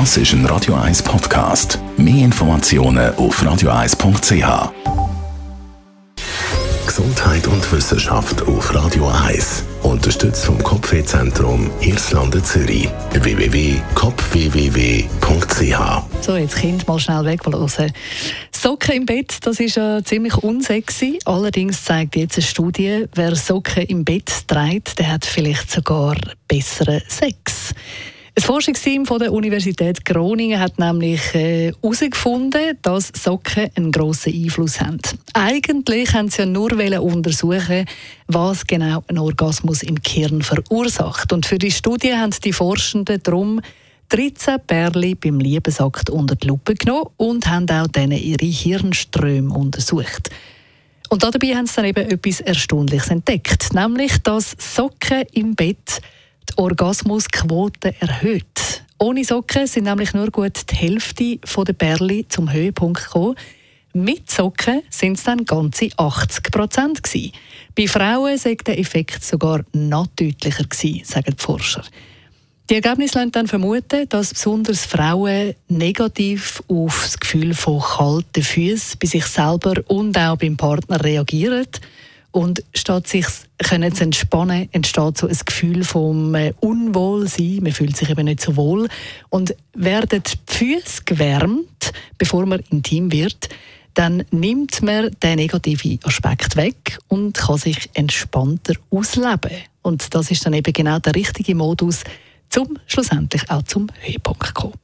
Das ist ein Radio 1 Podcast. Mehr Informationen auf radio1.ch. Gesundheit und Wissenschaft auf Radio 1. Unterstützt vom Kopfwehzentrum Irlande Zürich. www.kopfwww.ch So, jetzt Kind mal schnell weg. Socken im Bett, das ist ja ziemlich unsexy. Allerdings zeigt jetzt eine Studie, wer Socken im Bett trägt, der hat vielleicht sogar besseren Sex. Ein Forschungsteam von der Universität Groningen hat nämlich herausgefunden, äh, dass Socken einen grossen Einfluss haben. Eigentlich haben sie ja nur untersuchen, was genau ein Orgasmus im Gehirn verursacht. Und für die Studie haben die Forschenden darum 13 Perle beim Liebesakt unter die Lupe genommen und haben auch denen ihre Hirnströme untersucht. Und dabei haben sie dann eben etwas Erstaunliches entdeckt, nämlich dass Socken im Bett die Orgasmusquote erhöht. Ohne Socken sind nämlich nur gut die Hälfte der Perle zum Höhepunkt gekommen. Mit Socken sind es dann ganze 80 Prozent Bei Frauen sei der Effekt sogar noch deutlicher gewesen, sagen die Forscher. Die Ergebnisse lassen dann vermuten, dass besonders Frauen negativ auf das Gefühl von kalten Füßen bei sich selber und auch beim Partner reagieren. Und statt sich zu entspannen, entsteht so ein Gefühl vom äh, Unwohlsein. Man fühlt sich eben nicht so wohl. Und werden die Füße gewärmt, bevor man intim wird, dann nimmt man den negativen Aspekt weg und kann sich entspannter ausleben. Und das ist dann eben genau der richtige Modus, um schlussendlich auch zum Höhepunkt zu kommen.